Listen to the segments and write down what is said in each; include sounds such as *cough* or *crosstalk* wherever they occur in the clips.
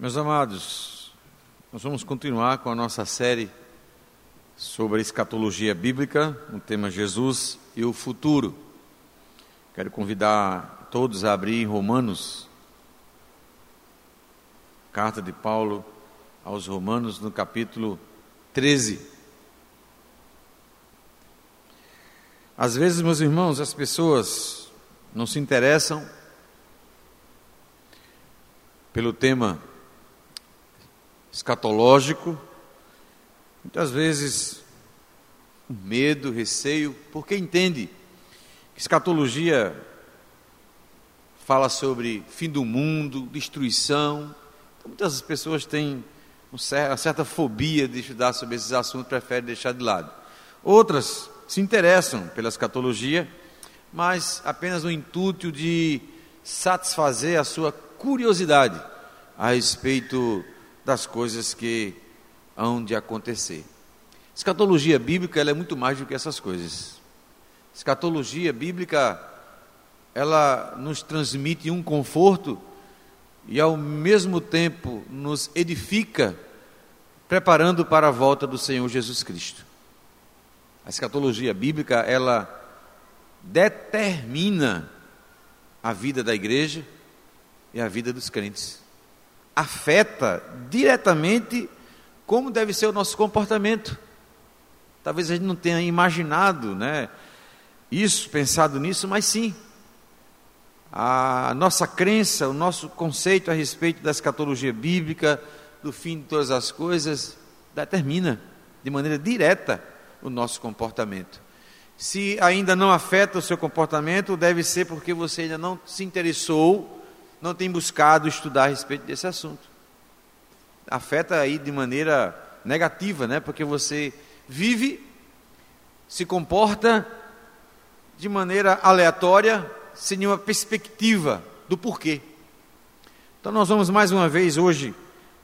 Meus amados, nós vamos continuar com a nossa série sobre a escatologia bíblica, o tema Jesus e o futuro. Quero convidar todos a abrir Romanos, carta de Paulo aos Romanos, no capítulo 13. Às vezes, meus irmãos, as pessoas não se interessam pelo tema escatológico, muitas vezes medo, receio, porque entende que escatologia fala sobre fim do mundo, destruição. Então, muitas pessoas têm uma certa fobia de estudar sobre esses assuntos, preferem deixar de lado. Outras se interessam pela escatologia, mas apenas no intuito de satisfazer a sua curiosidade a respeito das coisas que hão de acontecer. Escatologia bíblica é muito mais do que essas coisas. Escatologia bíblica ela nos transmite um conforto e ao mesmo tempo nos edifica, preparando para a volta do Senhor Jesus Cristo. A escatologia bíblica ela determina a vida da igreja e a vida dos crentes afeta diretamente como deve ser o nosso comportamento. Talvez a gente não tenha imaginado, né, isso, pensado nisso, mas sim. A nossa crença, o nosso conceito a respeito da escatologia bíblica, do fim de todas as coisas, determina de maneira direta o nosso comportamento. Se ainda não afeta o seu comportamento, deve ser porque você ainda não se interessou não tem buscado estudar a respeito desse assunto. Afeta aí de maneira negativa, né? Porque você vive, se comporta de maneira aleatória, sem nenhuma perspectiva do porquê. Então nós vamos mais uma vez hoje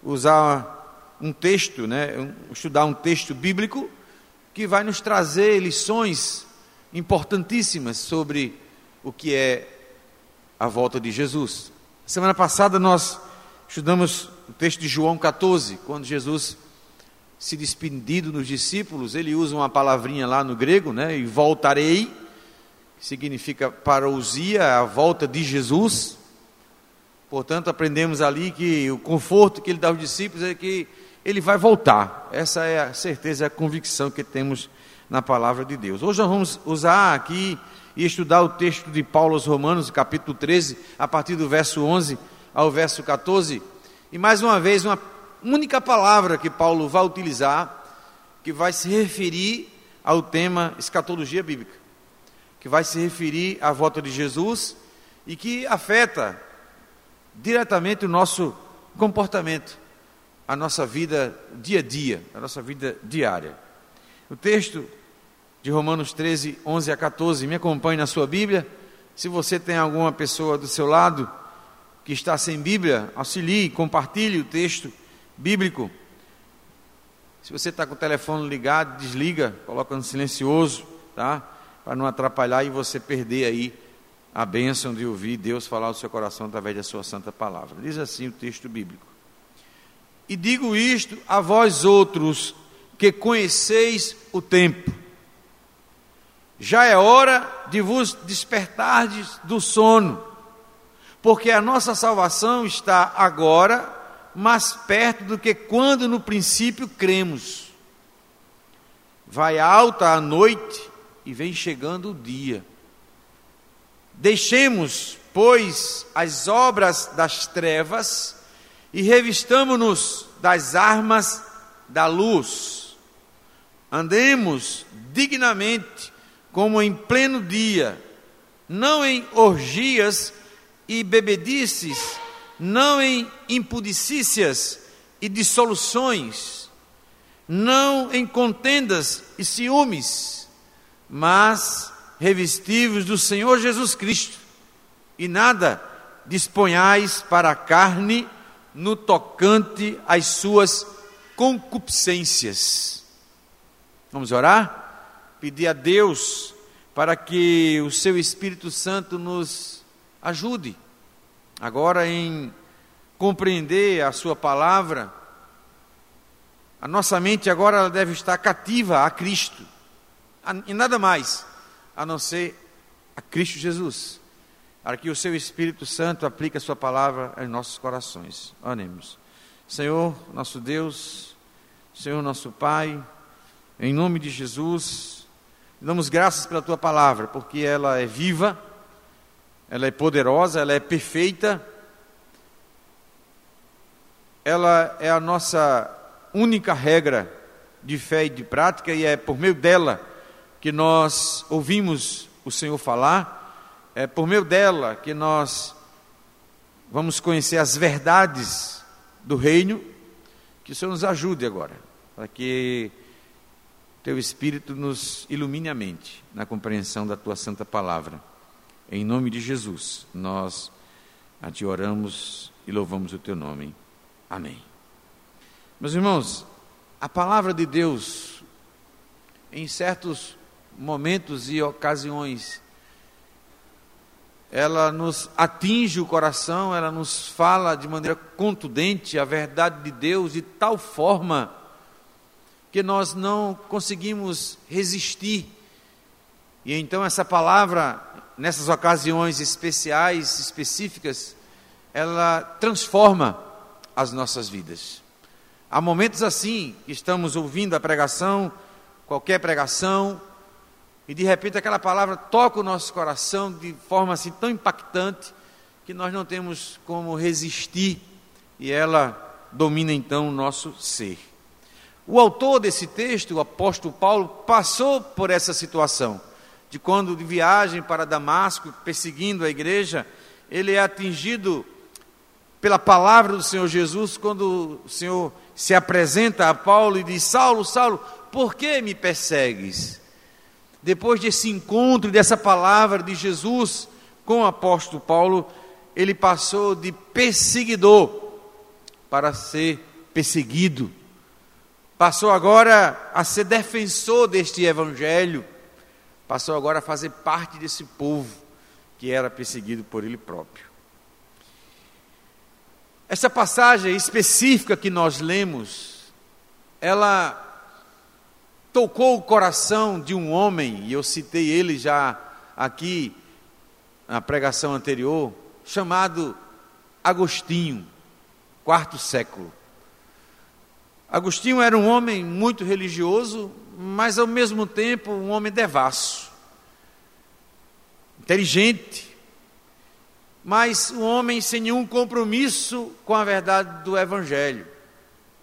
usar um texto, né? Estudar um texto bíblico que vai nos trazer lições importantíssimas sobre o que é a volta de Jesus. Semana passada nós estudamos o texto de João 14, quando Jesus se despedindo dos discípulos, ele usa uma palavrinha lá no grego, né? E voltarei, que significa parousia, a volta de Jesus. Portanto, aprendemos ali que o conforto que ele dá aos discípulos é que ele vai voltar. Essa é a certeza, a convicção que temos na palavra de Deus. Hoje nós vamos usar aqui e estudar o texto de Paulo aos Romanos, capítulo 13, a partir do verso 11 ao verso 14. E mais uma vez, uma única palavra que Paulo vai utilizar, que vai se referir ao tema escatologia bíblica, que vai se referir à volta de Jesus e que afeta diretamente o nosso comportamento, a nossa vida dia a dia, a nossa vida diária. O texto de Romanos 13, 11 a 14. Me acompanhe na sua Bíblia. Se você tem alguma pessoa do seu lado que está sem Bíblia, auxilie, compartilhe o texto bíblico. Se você está com o telefone ligado, desliga, coloca no silencioso, tá? Para não atrapalhar e você perder aí a bênção de ouvir Deus falar ao seu coração através da sua santa palavra. Diz assim o texto bíblico. E digo isto a vós outros que conheceis o tempo já é hora de vos despertardes do sono, porque a nossa salvação está agora mais perto do que quando no princípio cremos. Vai alta a noite e vem chegando o dia. Deixemos, pois, as obras das trevas e revistamo-nos das armas da luz. Andemos dignamente como em pleno dia, não em orgias e bebedices, não em impudicícias e dissoluções, não em contendas e ciúmes, mas revestivos do Senhor Jesus Cristo, e nada disponhais para a carne no tocante às suas concupiscências. Vamos orar? Pedir a Deus para que o seu Espírito Santo nos ajude, agora em compreender a Sua palavra, a nossa mente agora deve estar cativa a Cristo, e nada mais a não ser a Cristo Jesus, para que o Seu Espírito Santo aplique a Sua palavra em nossos corações. Oremos. Senhor, nosso Deus, Senhor, nosso Pai, em nome de Jesus, damos graças pela Tua palavra, porque ela é viva, ela é poderosa, ela é perfeita, ela é a nossa única regra de fé e de prática, e é por meio dela que nós ouvimos o Senhor falar, é por meio dela que nós vamos conhecer as verdades do reino. Que o Senhor nos ajude agora, para que teu Espírito nos ilumine a mente na compreensão da tua santa palavra. Em nome de Jesus, nós a te oramos e louvamos o teu nome. Amém. Meus irmãos, a palavra de Deus, em certos momentos e ocasiões, ela nos atinge o coração, ela nos fala de maneira contundente a verdade de Deus de tal forma que nós não conseguimos resistir. E então essa palavra, nessas ocasiões especiais, específicas, ela transforma as nossas vidas. Há momentos assim que estamos ouvindo a pregação, qualquer pregação, e de repente aquela palavra toca o nosso coração de forma assim tão impactante que nós não temos como resistir e ela domina então o nosso ser. O autor desse texto, o apóstolo Paulo, passou por essa situação de quando de viagem para Damasco, perseguindo a igreja, ele é atingido pela palavra do Senhor Jesus quando o Senhor se apresenta a Paulo e diz: Saulo, Saulo, por que me persegues? Depois desse encontro, dessa palavra de Jesus com o apóstolo Paulo, ele passou de perseguidor para ser perseguido. Passou agora a ser defensor deste evangelho. Passou agora a fazer parte desse povo que era perseguido por ele próprio. Essa passagem específica que nós lemos, ela tocou o coração de um homem, e eu citei ele já aqui na pregação anterior, chamado Agostinho, quarto século. Agostinho era um homem muito religioso, mas ao mesmo tempo um homem devasso, inteligente, mas um homem sem nenhum compromisso com a verdade do Evangelho.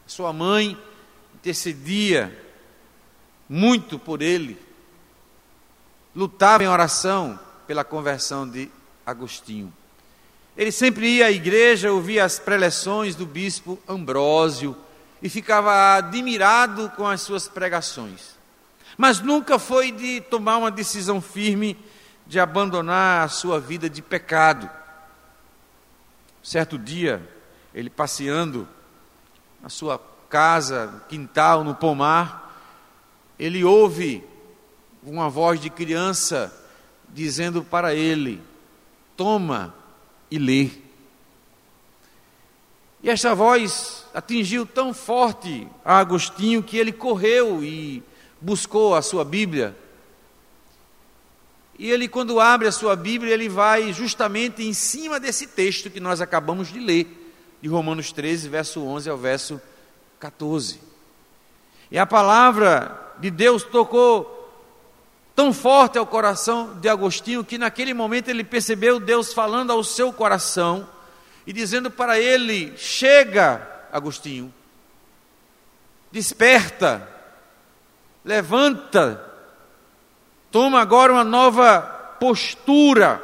Sua mãe intercedia muito por ele, lutava em oração pela conversão de Agostinho. Ele sempre ia à igreja, ouvia as preleções do bispo Ambrósio e ficava admirado com as suas pregações. Mas nunca foi de tomar uma decisão firme de abandonar a sua vida de pecado. Certo dia, ele passeando na sua casa, quintal, no pomar, ele ouve uma voz de criança dizendo para ele: Toma e lê. E esta voz atingiu tão forte a Agostinho que ele correu e buscou a sua Bíblia e ele, quando abre a sua Bíblia, ele vai justamente em cima desse texto que nós acabamos de ler, de Romanos 13, verso 11 ao verso 14. E a palavra de Deus tocou tão forte ao coração de Agostinho que naquele momento ele percebeu Deus falando ao seu coração e dizendo para ele: Chega, Agostinho, desperta, levanta, Toma agora uma nova postura.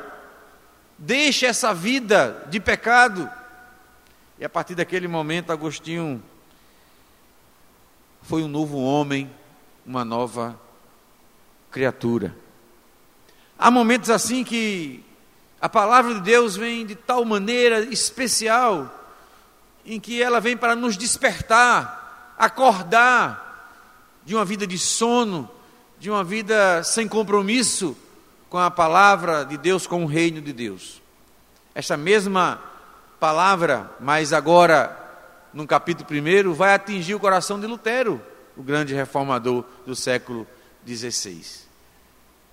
Deixa essa vida de pecado. E a partir daquele momento, Agostinho foi um novo homem, uma nova criatura. Há momentos assim que a palavra de Deus vem de tal maneira especial, em que ela vem para nos despertar, acordar de uma vida de sono, de uma vida sem compromisso com a palavra de Deus, com o reino de Deus. Esta mesma palavra, mas agora, no capítulo 1, vai atingir o coração de Lutero, o grande reformador do século XVI.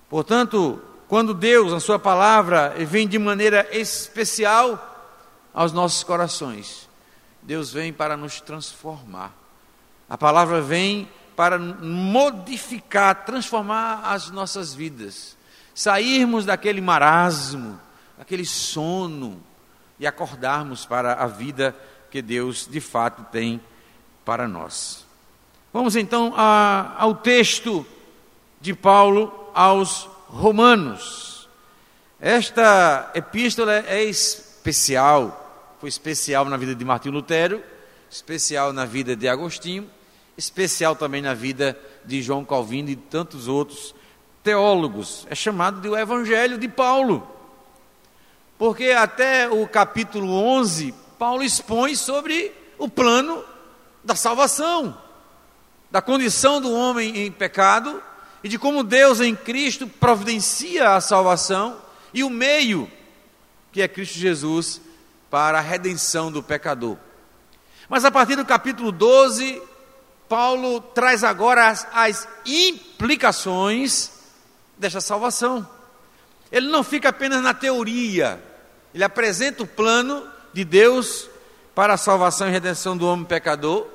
Portanto, quando Deus, na Sua palavra, vem de maneira especial aos nossos corações, Deus vem para nos transformar. A palavra vem para modificar, transformar as nossas vidas, sairmos daquele marasmo, daquele sono e acordarmos para a vida que Deus de fato tem para nós. Vamos então a, ao texto de Paulo aos Romanos. Esta epístola é especial, foi especial na vida de Martinho Lutero, especial na vida de Agostinho, especial também na vida de João Calvino e tantos outros teólogos. É chamado de o Evangelho de Paulo. Porque até o capítulo 11, Paulo expõe sobre o plano da salvação, da condição do homem em pecado e de como Deus em Cristo providencia a salvação e o meio, que é Cristo Jesus, para a redenção do pecador. Mas a partir do capítulo 12, Paulo traz agora as, as implicações desta salvação. Ele não fica apenas na teoria, ele apresenta o plano de Deus para a salvação e redenção do homem pecador,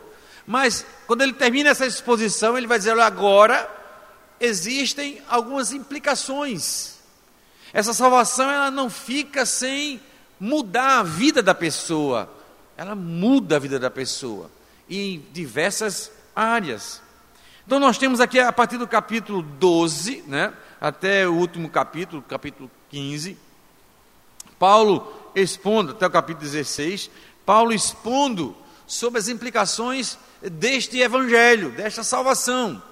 mas quando ele termina essa exposição, ele vai dizer: olha, agora existem algumas implicações. Essa salvação ela não fica sem mudar a vida da pessoa, ela muda a vida da pessoa em diversas áreas. Então nós temos aqui a partir do capítulo 12, né, até o último capítulo, capítulo 15, Paulo expondo, até o capítulo 16, Paulo expondo sobre as implicações deste evangelho, desta salvação.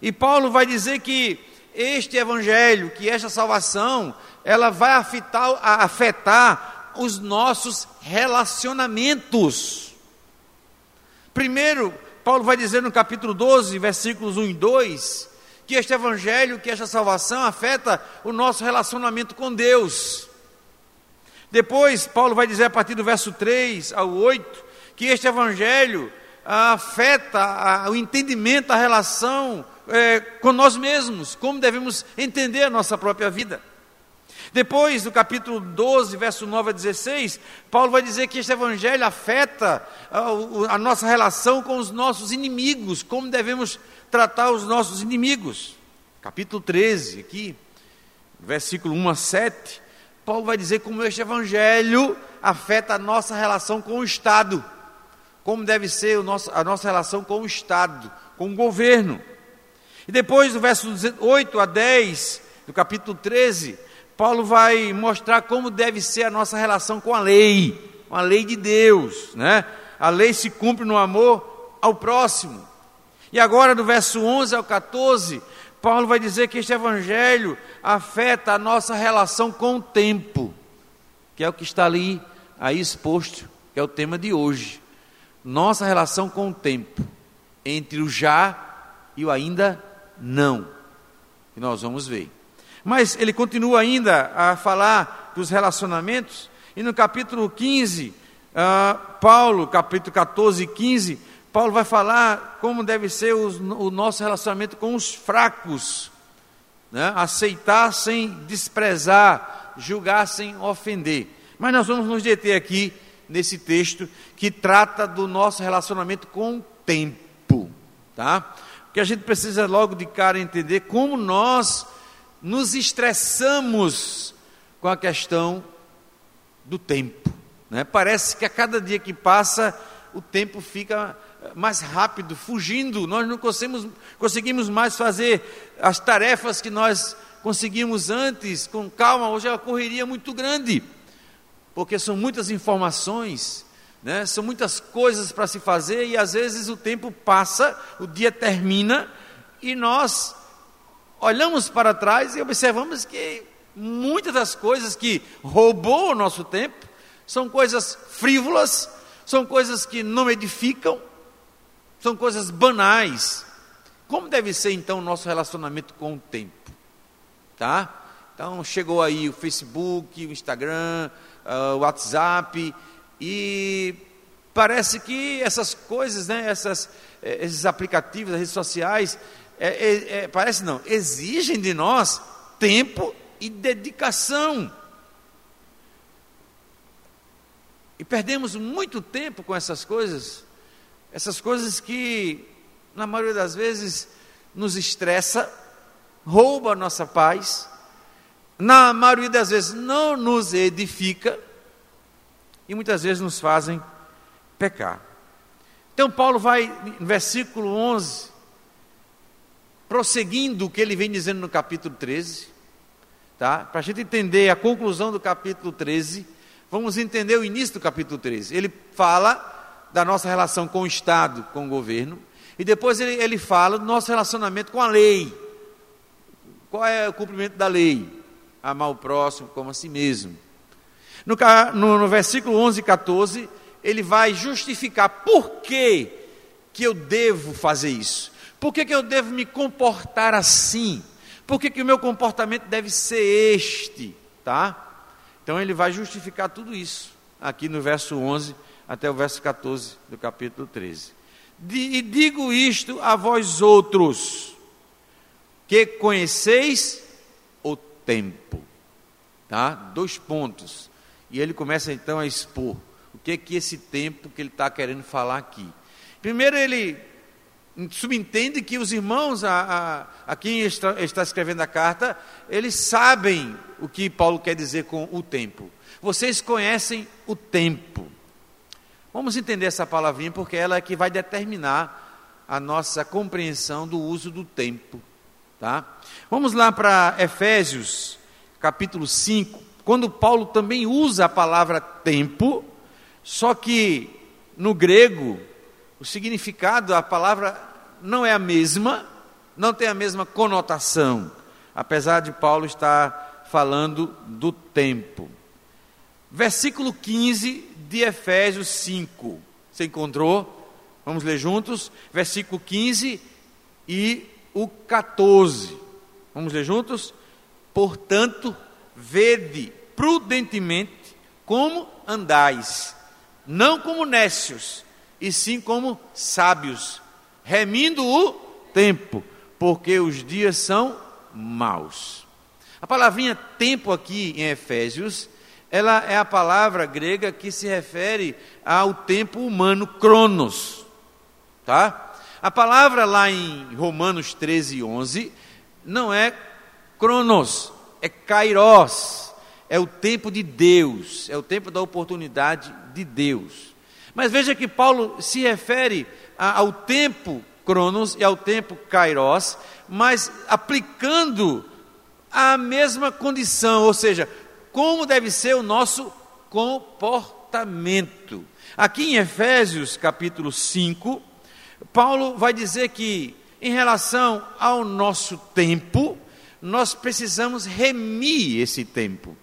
E Paulo vai dizer que este evangelho, que esta salvação, ela vai afetar, afetar os nossos relacionamentos. Primeiro, Paulo vai dizer no capítulo 12, versículos 1 e 2, que este evangelho, que esta salvação afeta o nosso relacionamento com Deus. Depois, Paulo vai dizer a partir do verso 3 ao 8, que este evangelho afeta o entendimento, a relação é, com nós mesmos, como devemos entender a nossa própria vida. Depois, do capítulo 12, verso 9 a 16, Paulo vai dizer que este evangelho afeta a, a nossa relação com os nossos inimigos, como devemos tratar os nossos inimigos. Capítulo 13, aqui, versículo 1 a 7, Paulo vai dizer como este evangelho afeta a nossa relação com o Estado, como deve ser nosso, a nossa relação com o Estado, com o governo. E depois, do verso 8 a 10, do capítulo 13, Paulo vai mostrar como deve ser a nossa relação com a lei, com a lei de Deus, né? A lei se cumpre no amor ao próximo. E agora, do verso 11 ao 14, Paulo vai dizer que este evangelho afeta a nossa relação com o tempo, que é o que está ali aí exposto, que é o tema de hoje. Nossa relação com o tempo, entre o já e o ainda não, que nós vamos ver. Mas ele continua ainda a falar dos relacionamentos, e no capítulo 15, uh, ah, Paulo, capítulo 14 e 15, Paulo vai falar como deve ser os, o nosso relacionamento com os fracos, né? aceitar sem desprezar, julgar sem ofender. Mas nós vamos nos deter aqui nesse texto que trata do nosso relacionamento com o tempo, tá? Porque a gente precisa logo de cara entender como nós nos estressamos com a questão do tempo. Né? Parece que a cada dia que passa, o tempo fica mais rápido, fugindo, nós não conseguimos, conseguimos mais fazer as tarefas que nós conseguimos antes, com calma, hoje é uma correria muito grande, porque são muitas informações, né? são muitas coisas para se fazer e às vezes o tempo passa, o dia termina e nós olhamos para trás e observamos que muitas das coisas que roubou o nosso tempo são coisas frívolas, são coisas que não edificam, são coisas banais. Como deve ser então o nosso relacionamento com o tempo? Tá? Então chegou aí o Facebook, o Instagram, uh, o WhatsApp, E parece que essas coisas, né, essas, eh, esses aplicativos, as redes sociais, é, é, é, parece não, exigem de nós tempo e dedicação. E perdemos muito tempo com essas coisas, essas coisas que, na maioria das vezes, nos estressa, rouba a nossa paz, na maioria das vezes não nos edifica e muitas vezes nos fazem pecar. Então, Paulo vai, no versículo 11, prosseguindo o que ele vem dizendo no capítulo 13, tá? para a gente entender a conclusão do capítulo 13, vamos entender o início do capítulo 13. Ele fala da nossa relação com o Estado, com o governo, e depois ele, ele fala do nosso relacionamento com a lei. Qual é o cumprimento da lei? Amar o próximo como a si mesmo. No, no, no versículo 11 e 14, ele vai justificar por que, que eu devo fazer isso. Por que, que eu devo me comportar assim? Por que, que o meu comportamento deve ser este? Tá? Então ele vai justificar tudo isso, aqui no verso 11 até o verso 14 do capítulo 13. E digo isto a vós outros, que conheceis o tempo. Tá? Dois pontos. E ele começa então a expor o que é que esse tempo que ele está querendo falar aqui. Primeiro ele subentende que os irmãos a, a, a quem está, está escrevendo a carta, eles sabem o que Paulo quer dizer com o tempo. Vocês conhecem o tempo. Vamos entender essa palavrinha porque ela é que vai determinar a nossa compreensão do uso do tempo, tá? Vamos lá para Efésios, capítulo 5, quando Paulo também usa a palavra tempo, só que no grego o significado da palavra não é a mesma, não tem a mesma conotação, apesar de Paulo estar falando do tempo. Versículo 15 de Efésios 5. Você encontrou? Vamos ler juntos? Versículo 15 e o 14. Vamos ler juntos? Portanto, vede prudentemente como andais, não como nécios, e sim como sábios, remindo o tempo, porque os dias são maus. A palavrinha tempo aqui em Efésios, ela é a palavra grega que se refere ao tempo humano, cronos, tá? A palavra lá em Romanos 13, 11, não é cronos, é kairos, é o tempo de Deus, é o tempo da oportunidade de Deus. Mas veja que Paulo se refere ao tempo Cronos e ao tempo Kairos, mas aplicando a mesma condição, ou seja, como deve ser o nosso comportamento. Aqui em Efésios capítulo 5, Paulo vai dizer que, em relação ao nosso tempo, nós precisamos remir esse tempo.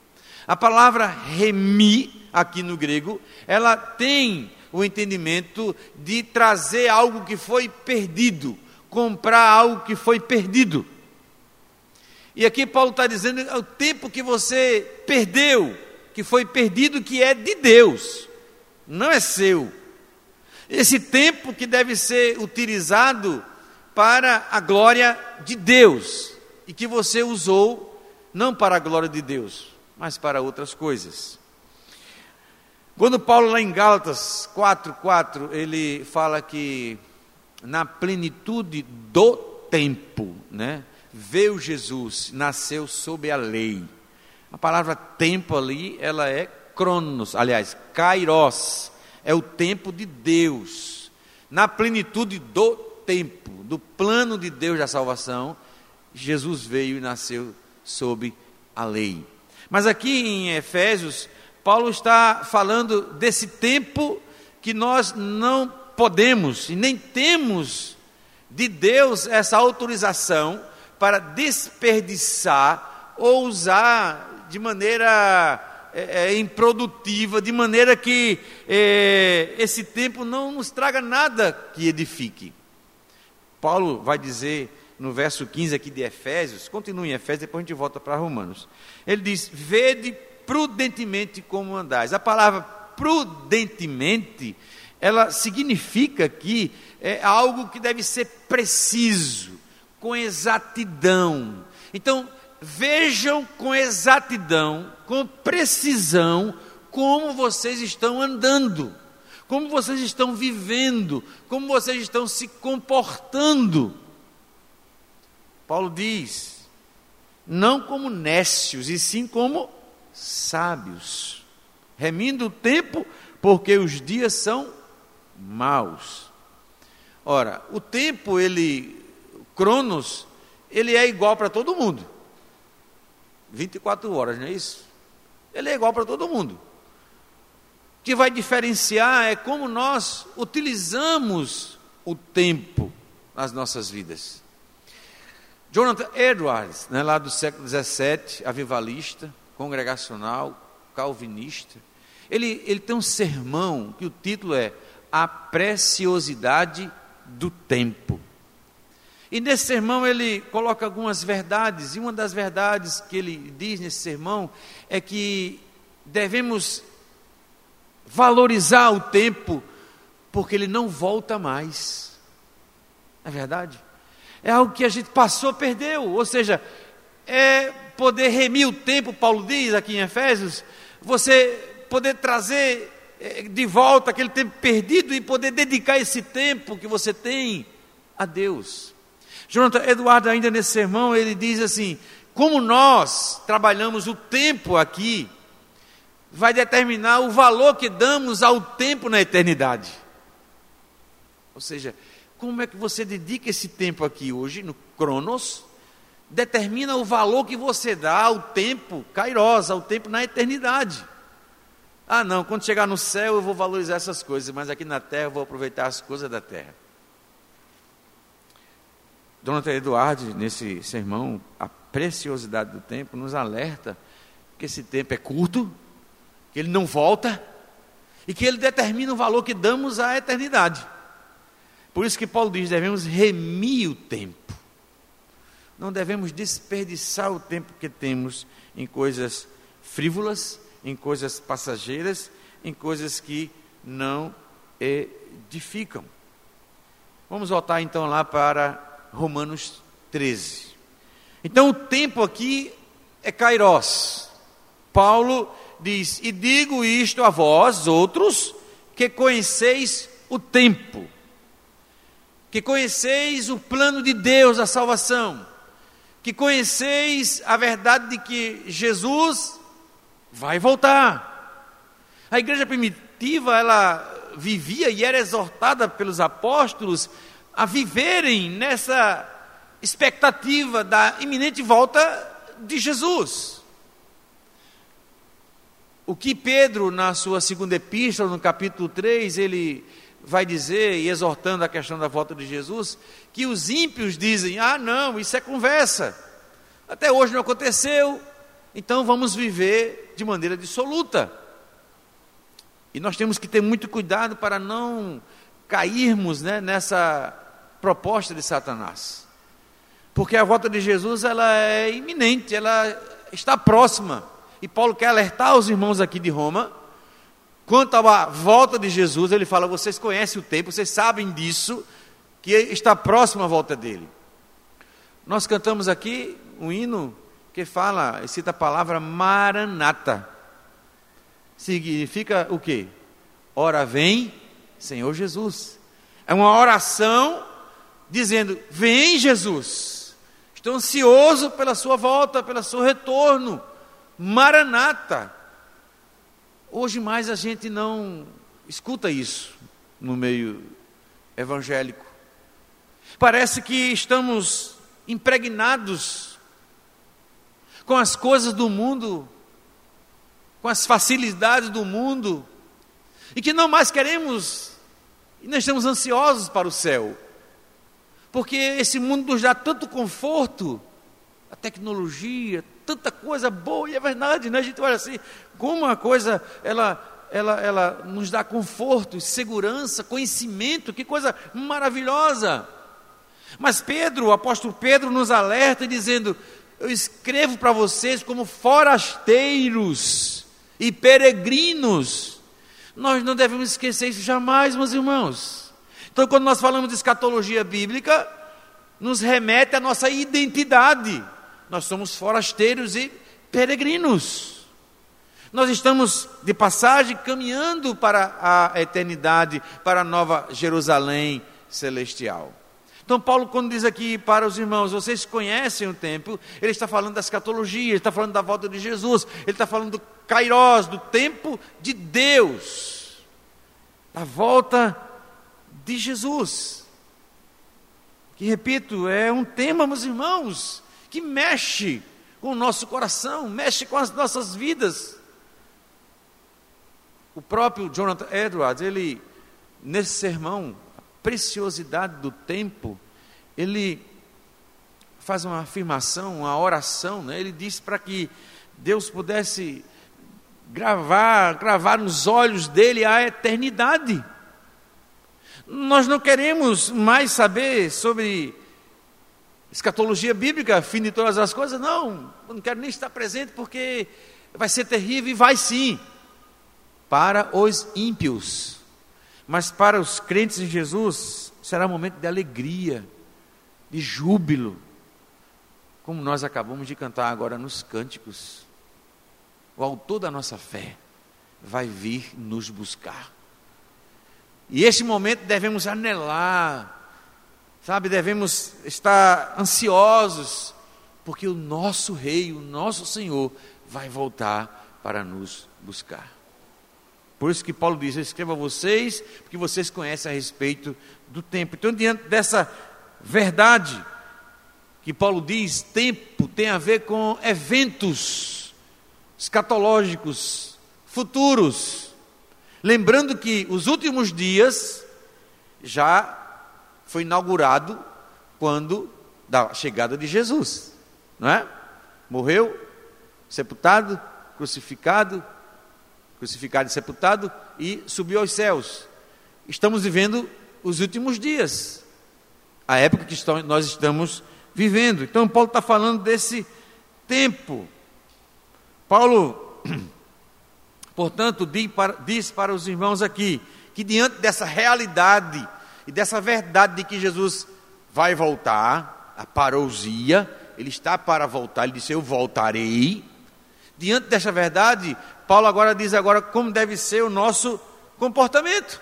A palavra remir, aqui no grego, ela tem o entendimento de trazer algo que foi perdido, comprar algo que foi perdido. E aqui Paulo está dizendo é o tempo que você perdeu, que foi perdido, que é de Deus, não é seu. Esse tempo que deve ser utilizado para a glória de Deus e que você usou não para a glória de Deus, mas para outras coisas. Quando Paulo, lá em Gálatas 4,4, ele fala que na plenitude do tempo, né, veio Jesus, nasceu sob a lei. A palavra tempo ali, ela é cronos, aliás, kairos, é o tempo de Deus. Na plenitude do tempo, do plano de Deus da salvação, Jesus veio e nasceu sob a lei. Mas aqui em Efésios, Paulo está falando desse tempo que nós não podemos e nem temos de Deus essa autorização para desperdiçar ou usar de maneira é, é, improdutiva, de maneira que é, esse tempo não nos traga nada que edifique. Paulo vai dizer no verso 15 aqui de Efésios, continue em Efésios, depois a gente volta para Romanos. Ele diz: Vede prudentemente como andais. A palavra prudentemente, ela significa que é algo que deve ser preciso, com exatidão. Então, vejam com exatidão, com precisão, como vocês estão andando, como vocês estão vivendo, como vocês estão se comportando. Paulo diz: não como nécios, e sim como sábios, remindo o tempo, porque os dias são maus. Ora, o tempo, ele, Cronos, ele é igual para todo mundo. 24 horas, não é isso? Ele é igual para todo mundo. O que vai diferenciar é como nós utilizamos o tempo nas nossas vidas. Jonathan Edwards, né, lá do século XVII, avivalista, congregacional, calvinista, ele, ele tem um sermão que o título é A Preciosidade do Tempo. E nesse sermão ele coloca algumas verdades, e uma das verdades que ele diz nesse sermão é que devemos valorizar o tempo, porque ele não volta mais. Não é verdade? É algo que a gente passou, perdeu, ou seja, é poder remir o tempo, Paulo diz aqui em Efésios, você poder trazer é, de volta aquele tempo perdido e poder dedicar esse tempo que você tem a Deus. Jonathan Eduardo, ainda nesse sermão, ele diz assim: como nós trabalhamos o tempo aqui, vai determinar o valor que damos ao tempo na eternidade. Ou seja, como é que você dedica esse tempo aqui hoje, no Cronos, determina o valor que você dá ao tempo, Kairos, ao tempo na eternidade. Ah, não, quando chegar no céu eu vou valorizar essas coisas, mas aqui na terra eu vou aproveitar as coisas da terra. Dona Eduardo, nesse sermão, a preciosidade do tempo, nos alerta que esse tempo é curto, que ele não volta e que ele determina o valor que damos à eternidade. Por isso que Paulo diz: devemos remir o tempo. Não devemos desperdiçar o tempo que temos em coisas frívolas, em coisas passageiras, em coisas que não edificam. Vamos voltar então lá para Romanos 13. Então o tempo aqui é Kairos. Paulo diz: E digo isto a vós, outros, que conheceis o tempo, que conheceis o plano de Deus, a salvação, que conheceis a verdade de que Jesus vai voltar. A igreja primitiva, ela vivia e era exortada pelos apóstolos a viverem nessa expectativa da iminente volta de Jesus. O que Pedro, na sua segunda epístola, no capítulo 3, ele vai dizer, e exortando a questão da volta de Jesus, que os ímpios dizem: ah, não, isso é conversa, até hoje não aconteceu, então vamos viver de maneira dissoluta. E nós temos que ter muito cuidado para não cairmos né, nessa proposta de Satanás. Porque a volta de Jesus ela é iminente, ela está próxima. E Paulo quer alertar os irmãos aqui de Roma quanto à volta de Jesus. Ele fala: vocês conhecem o tempo, vocês sabem disso, que está próximo a volta dele. Nós cantamos aqui um hino que fala, cita a palavra Maranata. Significa o quê? Ora vem, Senhor Jesus. É uma oração dizendo: Vem, Jesus, estou ansioso pela sua volta, pelo seu retorno. Maranata. Hoje mais a gente não escuta isso no meio evangélico. Parece que estamos impregnados com as coisas do mundo, com as facilidades do mundo, e que não mais queremos e não estamos ansiosos para o céu. Porque esse mundo nos dá tanto conforto, a tecnologia, tanta coisa boa, e é verdade, né? A gente olha assim, como uma coisa, ela, ela, ela nos dá conforto, segurança, conhecimento, que coisa maravilhosa. Mas Pedro, o apóstolo Pedro, nos alerta dizendo: Eu escrevo para vocês como forasteiros e peregrinos Nós não devemos esquecer isso jamais, meus irmãos. Então, quando nós falamos de escatologia bíblica, nos remete à nossa identidade. Nós somos forasteiros e peregrinos. Nós estamos de passagem caminhando para a eternidade, para a nova Jerusalém celestial. Então, Paulo, quando diz aqui para os irmãos, vocês conhecem o tempo, ele está falando da escatologia, ele está falando da volta de Jesus, ele está falando do Kairos, do tempo de Deus, da volta de Jesus. Que, repito, é um tema, meus irmãos, que mexe com o nosso coração, mexe com as nossas vidas. O próprio Jonathan Edwards, ele, nesse sermão, preciosidade do tempo, ele faz uma afirmação, uma oração, né? ele diz para que Deus pudesse gravar, gravar nos olhos dele a eternidade. Nós não queremos mais saber sobre escatologia bíblica, fim de todas as coisas, não, não quero nem estar presente porque vai ser terrível e vai sim, para os ímpios. Mas para os crentes em Jesus, será um momento de alegria, de júbilo, como nós acabamos de cantar agora nos cânticos. O autor da nossa fé vai vir nos buscar. E este momento devemos anelar, sabe, devemos estar ansiosos, porque o nosso Rei, o nosso Senhor, vai voltar para nos buscar. Por isso que Paulo diz: Eu escrevo a vocês, porque vocês conhecem a respeito do tempo. Então, diante dessa verdade que Paulo diz, tempo tem a ver com eventos escatológicos, futuros. Lembrando que os últimos dias já foi inaugurado quando da chegada de Jesus, não é? Morreu, sepultado, crucificado, crucificado e sepultado, e subiu aos céus. Estamos vivendo os últimos dias, a época que nós estamos vivendo. Então, Paulo está falando desse tempo. Paulo, *clears throat* portanto, diz para, diz para os irmãos aqui que, diante dessa realidade e dessa verdade de que Jesus vai voltar, a parousia, ele está para voltar, ele disse: Eu voltarei. Diante dessa verdade, Paulo agora diz agora como deve ser o nosso comportamento.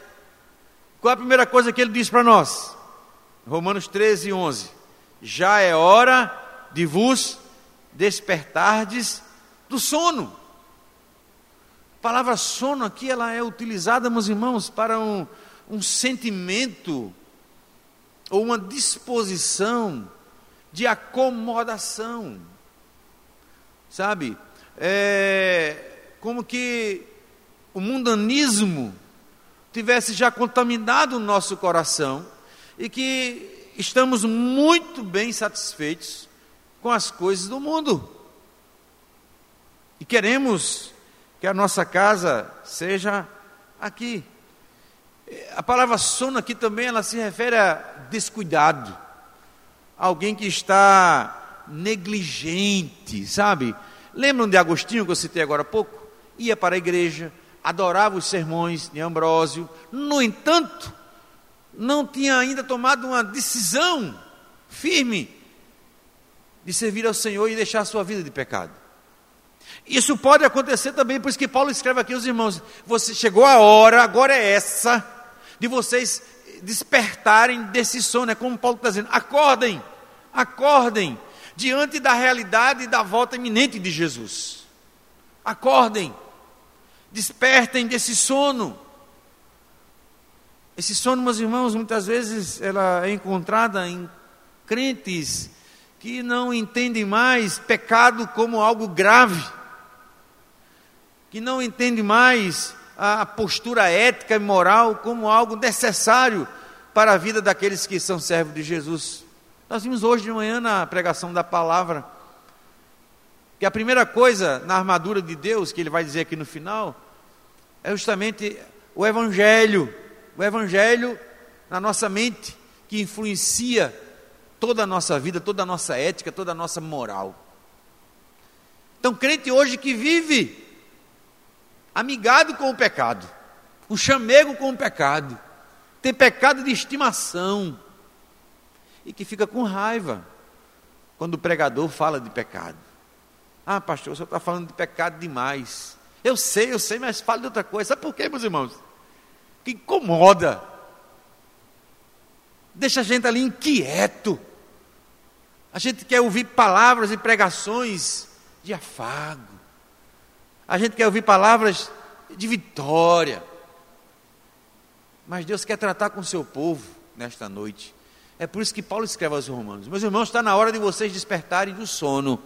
Qual é a primeira coisa que ele diz para nós? Romanos 13, 11. Já é hora de vos despertardes do sono. A palavra sono aqui ela é utilizada, meus irmãos, para um, um sentimento ou uma disposição de acomodação. Sabe? É, como que o mundanismo tivesse já contaminado o nosso coração e que estamos muito bem satisfeitos com as coisas do mundo. E queremos que a nossa casa seja aqui. A palavra sono aqui também ela se refere a descuidado. Alguém que está negligente, sabe? Lembram de Agostinho que eu citei agora há pouco? ia para a igreja, adorava os sermões de Ambrósio, no entanto, não tinha ainda tomado uma decisão firme de servir ao Senhor e deixar a sua vida de pecado. Isso pode acontecer também, por isso que Paulo escreve aqui aos irmãos: você chegou a hora, agora é essa, de vocês despertarem desse sono. É como Paulo está dizendo: acordem, acordem, diante da realidade da volta iminente de Jesus. Acordem despertem desse sono. Esse sono, meus irmãos, muitas vezes ela é encontrada em crentes que não entendem mais pecado como algo grave, que não entendem mais a postura ética e moral como algo necessário para a vida daqueles que são servos de Jesus. Nós vimos hoje de manhã na pregação da palavra que a primeira coisa na armadura de Deus, que ele vai dizer aqui no final, é justamente o Evangelho. O Evangelho na nossa mente, que influencia toda a nossa vida, toda a nossa ética, toda a nossa moral. Então, crente hoje que vive amigado com o pecado, um chamego com o pecado, tem pecado de estimação, e que fica com raiva quando o pregador fala de pecado. Ah, pastor, o senhor está falando de pecado demais. Eu sei, eu sei, mas fala de outra coisa. Sabe por quê, meus irmãos? Que incomoda. Deixa a gente ali inquieto. A gente quer ouvir palavras e pregações de afago. A gente quer ouvir palavras de vitória. Mas Deus quer tratar com o seu povo nesta noite. É por isso que Paulo escreve aos Romanos: Meus irmãos, está na hora de vocês despertarem do sono,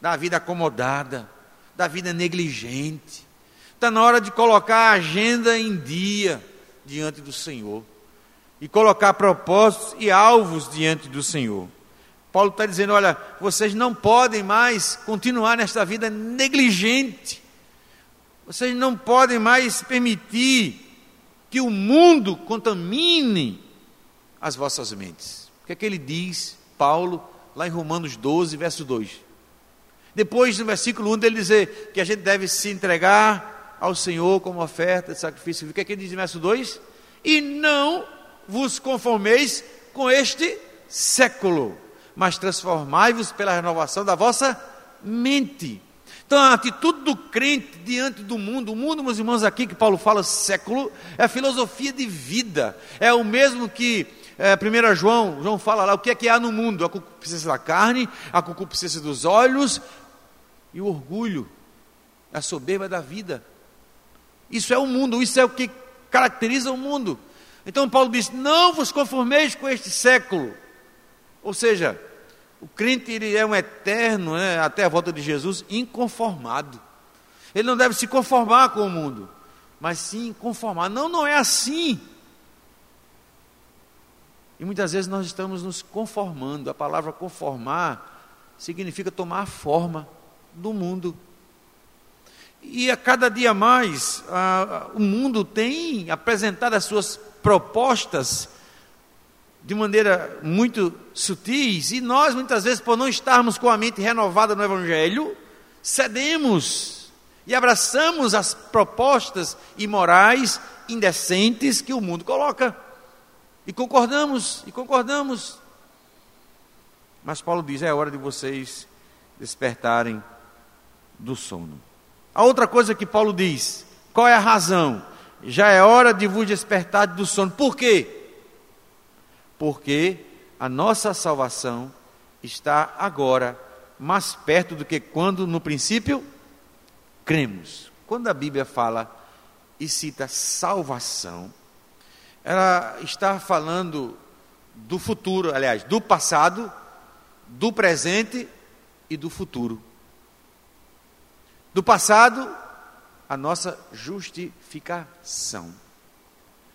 da vida acomodada, da vida negligente. Está na hora de colocar a agenda em dia diante do Senhor e colocar propósitos e alvos diante do Senhor. Paulo está dizendo: olha, vocês não podem mais continuar nesta vida negligente, vocês não podem mais permitir que o mundo contamine as vossas mentes. O que é que ele diz, Paulo, lá em Romanos 12, verso 2? Depois, no versículo 1, dele dizer que a gente deve se entregar ao Senhor como oferta de sacrifício. O que é que ele diz no verso 2? E não vos conformeis com este século, mas transformai-vos pela renovação da vossa mente. Então, a atitude do crente diante do mundo, o mundo, meus irmãos, aqui que Paulo fala século, é a filosofia de vida, é o mesmo que é, 1 João, João fala lá o que é que há no mundo: a concupiscência da carne, a concupiscência dos olhos e o orgulho, a soberba da vida. Isso é o mundo, isso é o que caracteriza o mundo. Então Paulo diz: Não vos conformeis com este século. Ou seja, o crente ele é um eterno, né, até a volta de Jesus, inconformado. Ele não deve se conformar com o mundo, mas sim conformar. Não, não é assim. E muitas vezes nós estamos nos conformando. A palavra conformar significa tomar a forma do mundo. E a cada dia mais, a, o mundo tem apresentado as suas propostas de maneira muito sutis, e nós, muitas vezes, por não estarmos com a mente renovada no Evangelho, cedemos e abraçamos as propostas imorais, indecentes que o mundo coloca. E concordamos, e concordamos. Mas Paulo diz: é hora de vocês despertarem do sono. A outra coisa que Paulo diz: qual é a razão? Já é hora de vos despertar do sono. Por quê? Porque a nossa salvação está agora mais perto do que quando no princípio cremos. Quando a Bíblia fala e cita salvação, ela está falando do futuro, aliás, do passado, do presente e do futuro. Do passado, a nossa justificação.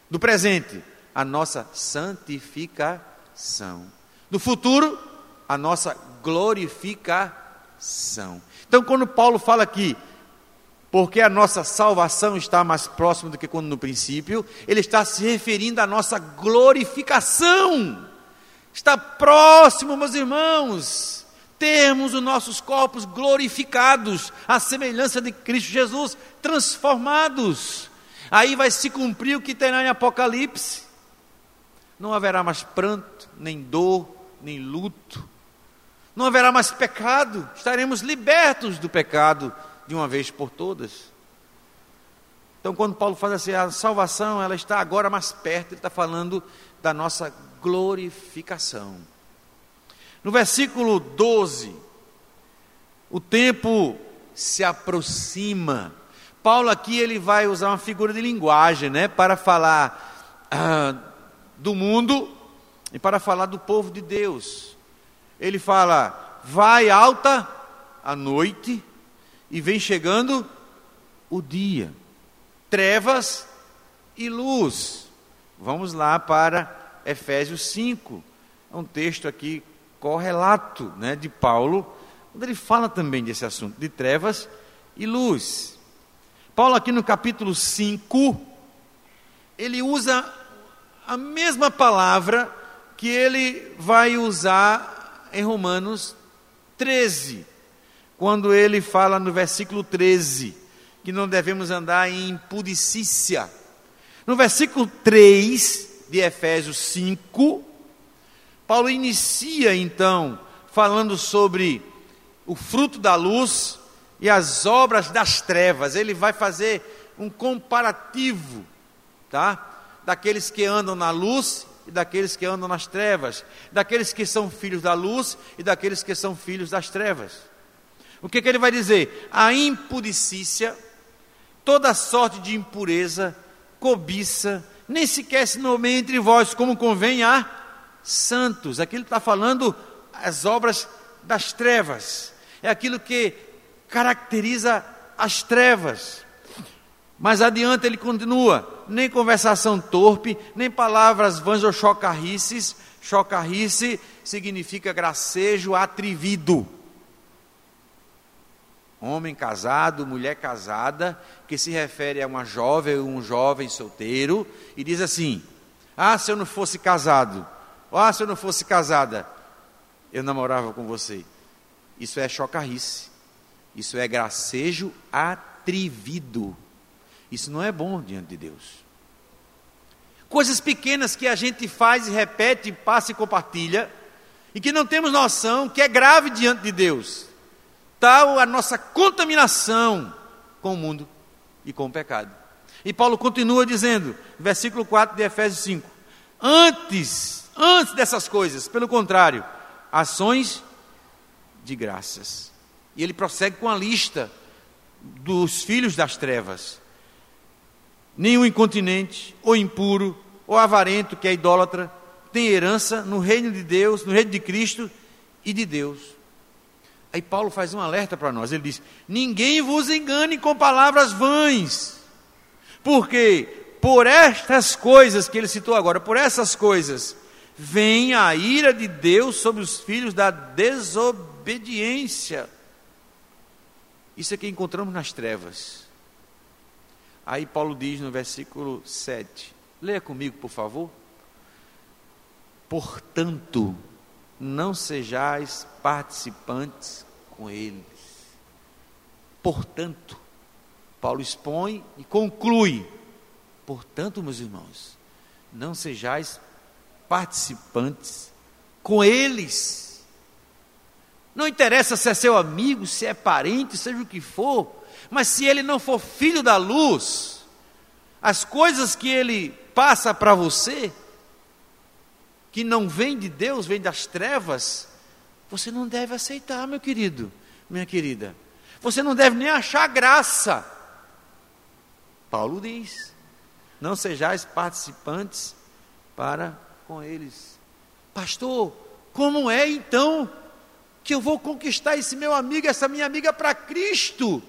Do presente, a nossa santificação. Do futuro, a nossa glorificação. Então, quando Paulo fala aqui, porque a nossa salvação está mais próxima do que quando no princípio, ele está se referindo à nossa glorificação. Está próximo, meus irmãos, termos os nossos corpos glorificados, à semelhança de Cristo Jesus, transformados. Aí vai se cumprir o que terá em Apocalipse. Não haverá mais pranto, nem dor, nem luto. Não haverá mais pecado, estaremos libertos do pecado de uma vez por todas. Então, quando Paulo fala assim, a salvação ela está agora mais perto, ele está falando da nossa glorificação. No versículo 12, o tempo se aproxima. Paulo aqui ele vai usar uma figura de linguagem, né, para falar ah, do mundo e para falar do povo de Deus. Ele fala: vai alta a noite e vem chegando o dia, trevas e luz. Vamos lá para Efésios 5, é um texto aqui correlato né, de Paulo, onde ele fala também desse assunto de trevas e luz. Paulo, aqui no capítulo 5, ele usa a mesma palavra que ele vai usar em Romanos 13 quando ele fala no versículo 13, que não devemos andar em impudicícia. No versículo 3 de Efésios 5, Paulo inicia então falando sobre o fruto da luz e as obras das trevas. Ele vai fazer um comparativo, tá? Daqueles que andam na luz e daqueles que andam nas trevas, daqueles que são filhos da luz e daqueles que são filhos das trevas. O que, que ele vai dizer? A impudicícia, toda sorte de impureza, cobiça, nem sequer se nomeia entre vós como convém a santos. Aqui está falando as obras das trevas, é aquilo que caracteriza as trevas. Mas adiante ele continua: nem conversação torpe, nem palavras vãs ou chocarrices. Chocarrice significa gracejo atrevido. Homem casado, mulher casada, que se refere a uma jovem ou um jovem solteiro, e diz assim: Ah, se eu não fosse casado, ah, se eu não fosse casada, eu namorava com você. Isso é chocarrice. Isso é gracejo atrevido. Isso não é bom diante de Deus. Coisas pequenas que a gente faz e repete, passa e compartilha, e que não temos noção que é grave diante de Deus. Tal a nossa contaminação com o mundo e com o pecado. E Paulo continua dizendo, versículo 4 de Efésios 5: Antes, antes dessas coisas, pelo contrário, ações de graças. E ele prossegue com a lista dos filhos das trevas: nenhum incontinente, ou impuro, ou avarento, que é idólatra, tem herança no reino de Deus, no reino de Cristo e de Deus. Aí Paulo faz um alerta para nós. Ele diz: Ninguém vos engane com palavras vãs, porque por estas coisas que ele citou agora, por essas coisas, vem a ira de Deus sobre os filhos da desobediência. Isso é que encontramos nas trevas. Aí Paulo diz no versículo 7, leia comigo, por favor. Portanto, não sejais participantes com eles. Portanto, Paulo expõe e conclui: portanto, meus irmãos, não sejais participantes com eles. Não interessa se é seu amigo, se é parente, seja o que for, mas se ele não for filho da luz, as coisas que ele passa para você, que não vem de Deus, vem das trevas, você não deve aceitar, meu querido, minha querida. Você não deve nem achar graça. Paulo diz: não sejais participantes para com eles. Pastor, como é então que eu vou conquistar esse meu amigo, essa minha amiga para Cristo,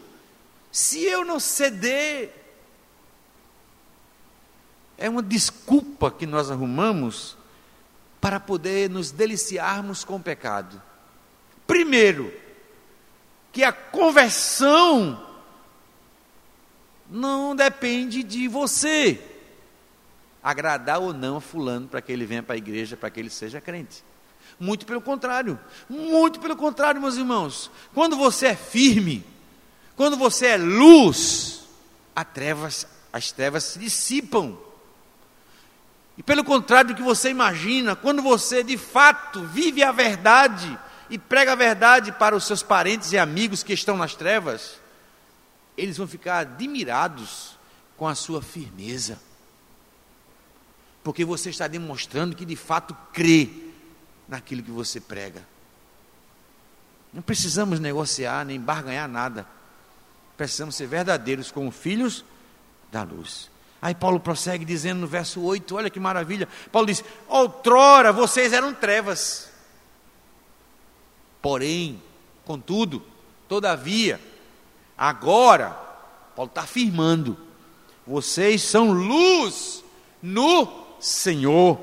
se eu não ceder? É uma desculpa que nós arrumamos para poder nos deliciarmos com o pecado. Primeiro, que a conversão não depende de você agradar ou não a fulano para que ele venha para a igreja, para que ele seja crente. Muito pelo contrário, muito pelo contrário, meus irmãos. Quando você é firme, quando você é luz, trevas, as trevas se dissipam. E pelo contrário do que você imagina, quando você de fato vive a verdade e prega a verdade para os seus parentes e amigos que estão nas trevas, eles vão ficar admirados com a sua firmeza. Porque você está demonstrando que de fato crê naquilo que você prega. Não precisamos negociar nem barganhar nada. Precisamos ser verdadeiros como filhos da luz. Aí Paulo prossegue dizendo no verso 8, olha que maravilha. Paulo diz: Outrora vocês eram trevas. Porém, contudo, todavia, agora, Paulo está afirmando: vocês são luz no Senhor.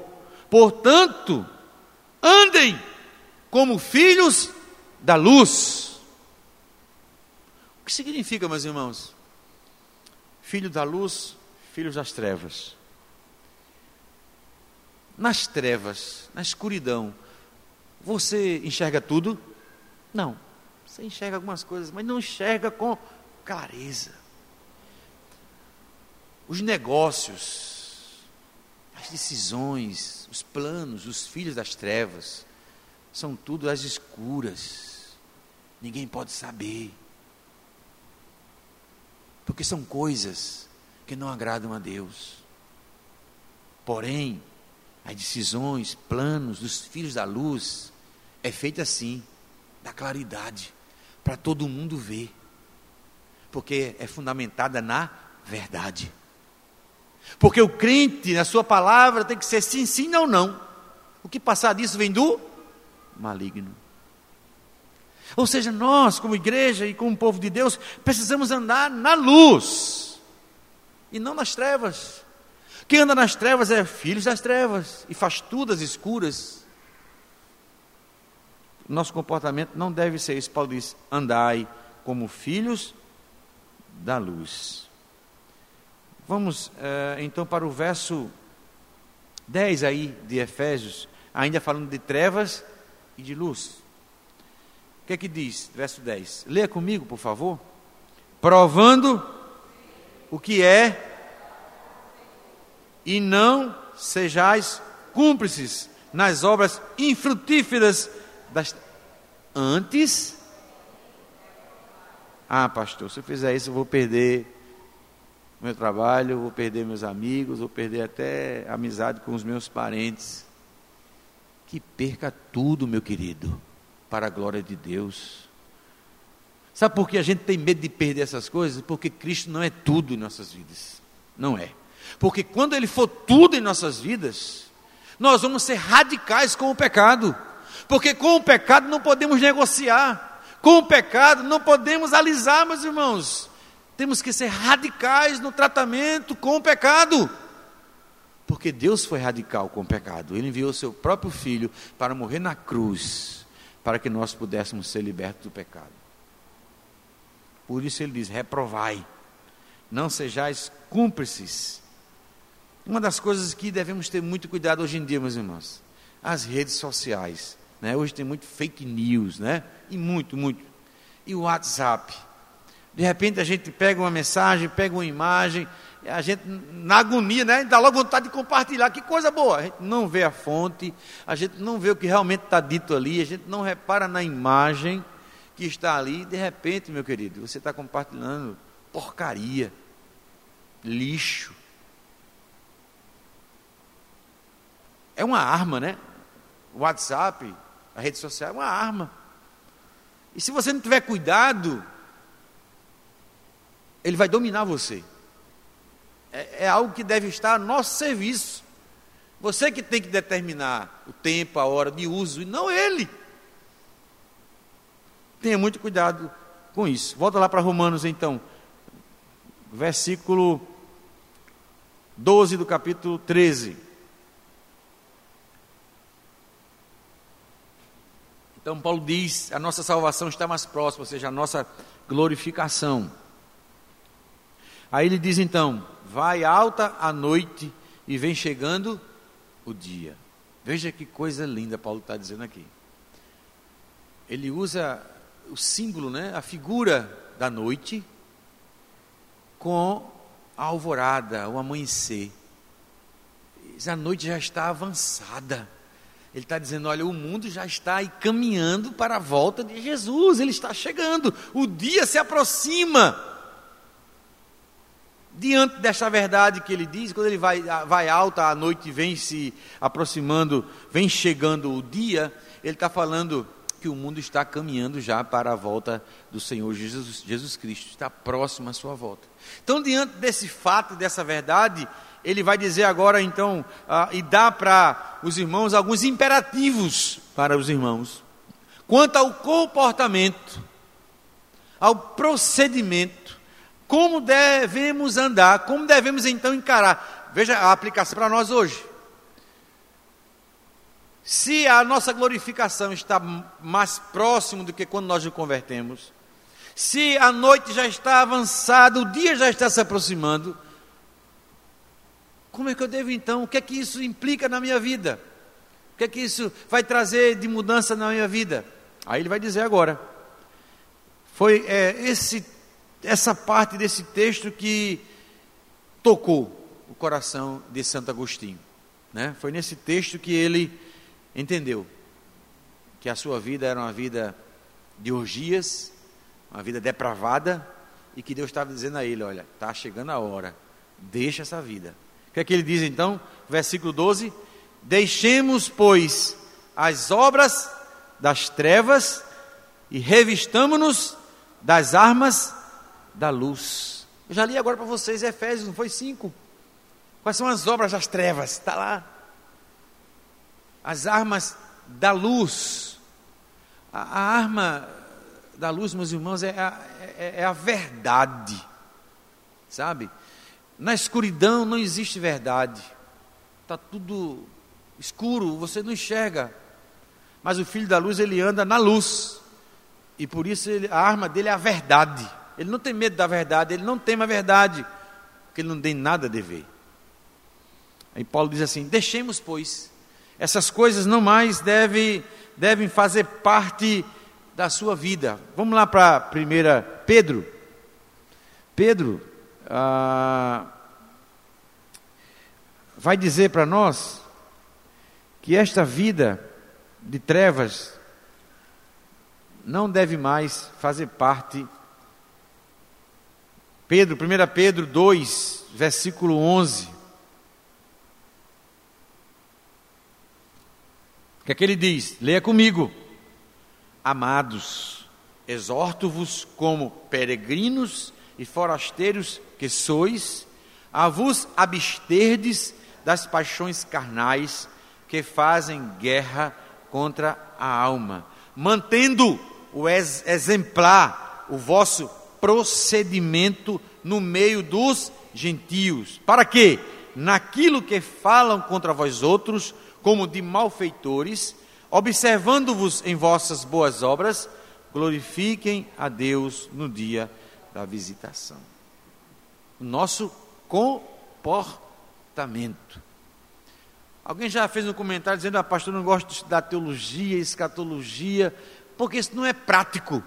Portanto, andem como filhos da luz. O que significa, meus irmãos? Filho da luz, filhos das trevas. Nas trevas, na escuridão, você enxerga tudo? Não. Você enxerga algumas coisas, mas não enxerga com clareza. os negócios, as decisões, os planos, os filhos das trevas, são tudo às escuras. Ninguém pode saber. Porque são coisas que não agradam a Deus. Porém, as decisões, planos dos filhos da luz é feita assim, da claridade, para todo mundo ver. Porque é fundamentada na verdade. Porque o crente, na sua palavra, tem que ser sim, sim, não, não. O que passar disso vem do maligno. Ou seja, nós, como igreja e como povo de Deus, precisamos andar na luz e não nas trevas. Quem anda nas trevas é filho das trevas e faz tudo às escuras. Nosso comportamento não deve ser isso. Paulo diz: andai como filhos da luz. Vamos eh, então para o verso 10 aí de Efésios, ainda falando de trevas e de luz. O que é que diz? Verso 10. Leia comigo, por favor. Provando o que é e não sejais cúmplices nas obras infrutíferas das antes Ah, pastor, se eu fizer isso eu vou perder meu trabalho, vou perder meus amigos, vou perder até amizade com os meus parentes. Que perca tudo, meu querido, para a glória de Deus. Sabe por que a gente tem medo de perder essas coisas? Porque Cristo não é tudo em nossas vidas. Não é. Porque quando Ele for tudo em nossas vidas, nós vamos ser radicais com o pecado. Porque com o pecado não podemos negociar. Com o pecado não podemos alisar, meus irmãos. Temos que ser radicais no tratamento com o pecado. Porque Deus foi radical com o pecado. Ele enviou seu próprio filho para morrer na cruz, para que nós pudéssemos ser libertos do pecado. Por isso ele diz: reprovai, não sejais cúmplices uma das coisas que devemos ter muito cuidado hoje em dia, meus irmãos, as redes sociais. Né? Hoje tem muito fake news, né? E muito, muito. E o WhatsApp. De repente a gente pega uma mensagem, pega uma imagem, a gente, na agonia, né? Dá logo vontade de compartilhar. Que coisa boa. A gente não vê a fonte, a gente não vê o que realmente está dito ali, a gente não repara na imagem que está ali. De repente, meu querido, você está compartilhando porcaria, lixo. é uma arma, né? O WhatsApp, a rede social é uma arma. E se você não tiver cuidado, ele vai dominar você. É, é, algo que deve estar a nosso serviço. Você que tem que determinar o tempo, a hora de uso, e não ele. Tenha muito cuidado com isso. Volta lá para Romanos então, versículo 12 do capítulo 13. Então, Paulo diz: a nossa salvação está mais próxima, ou seja, a nossa glorificação. Aí ele diz então: vai alta a noite e vem chegando o dia. Veja que coisa linda Paulo está dizendo aqui. Ele usa o símbolo, né, a figura da noite com a alvorada, o amanhecer. A noite já está avançada. Ele está dizendo: olha, o mundo já está aí caminhando para a volta de Jesus, ele está chegando, o dia se aproxima. Diante desta verdade que ele diz, quando ele vai, vai alta, a noite vem se aproximando, vem chegando o dia, ele está falando que o mundo está caminhando já para a volta do Senhor Jesus, Jesus Cristo, está próximo à sua volta. Então, diante desse fato, dessa verdade, ele vai dizer agora então, ah, e dá para os irmãos alguns imperativos para os irmãos, quanto ao comportamento, ao procedimento, como devemos andar, como devemos então encarar. Veja a aplicação para nós hoje. Se a nossa glorificação está mais próximo do que quando nós nos convertemos, se a noite já está avançada, o dia já está se aproximando, como é que eu devo então? O que é que isso implica na minha vida? O que é que isso vai trazer de mudança na minha vida? Aí ele vai dizer agora. Foi é, esse, essa parte desse texto que tocou o coração de Santo Agostinho. Né? Foi nesse texto que ele entendeu que a sua vida era uma vida de orgias, uma vida depravada, e que Deus estava dizendo a ele: Olha, está chegando a hora, deixa essa vida. O que é que ele diz então? Versículo 12: Deixemos, pois, as obras das trevas e revistamo-nos das armas da luz. Eu já li agora para vocês Efésios, não foi 5? Quais são as obras das trevas? Está lá. As armas da luz. A, a arma da luz, meus irmãos, é a, é, é a verdade, sabe? Na escuridão não existe verdade, está tudo escuro, você não enxerga. Mas o filho da luz, ele anda na luz, e por isso ele, a arma dele é a verdade. Ele não tem medo da verdade, ele não teme a verdade, porque ele não tem nada a dever. Aí Paulo diz assim: deixemos, pois, essas coisas não mais devem, devem fazer parte da sua vida. Vamos lá para 1 Pedro. Pedro ah, vai dizer para nós que esta vida de trevas não deve mais fazer parte. Pedro, 1 Pedro 2, versículo 11. O que é que ele diz? Leia comigo. Amados, exorto-vos como peregrinos e forasteiros que sois, a vos absterdes das paixões carnais que fazem guerra contra a alma, mantendo o ex exemplar o vosso procedimento no meio dos gentios. Para quê? Naquilo que falam contra vós outros, como de malfeitores, observando-vos em vossas boas obras, glorifiquem a Deus no dia da visitação. Nosso comportamento. Alguém já fez um comentário dizendo: ah, pastor, não gosto de estudar teologia, escatologia, porque isso não é prático.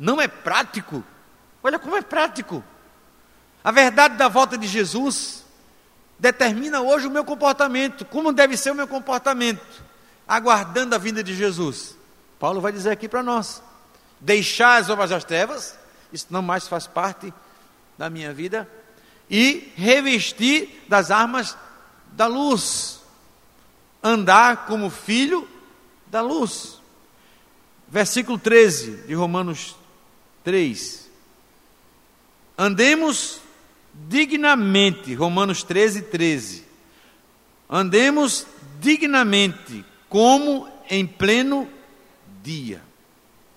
Não é prático. Olha como é prático. A verdade da volta de Jesus determina hoje o meu comportamento, como deve ser o meu comportamento aguardando a vinda de Jesus. Paulo vai dizer aqui para nós: deixar as obras das trevas, isso não mais faz parte da minha vida, e revestir das armas da luz, andar como filho da luz. Versículo 13 de Romanos 3. Andemos dignamente, Romanos 13, 13. Andemos dignamente, como em pleno dia,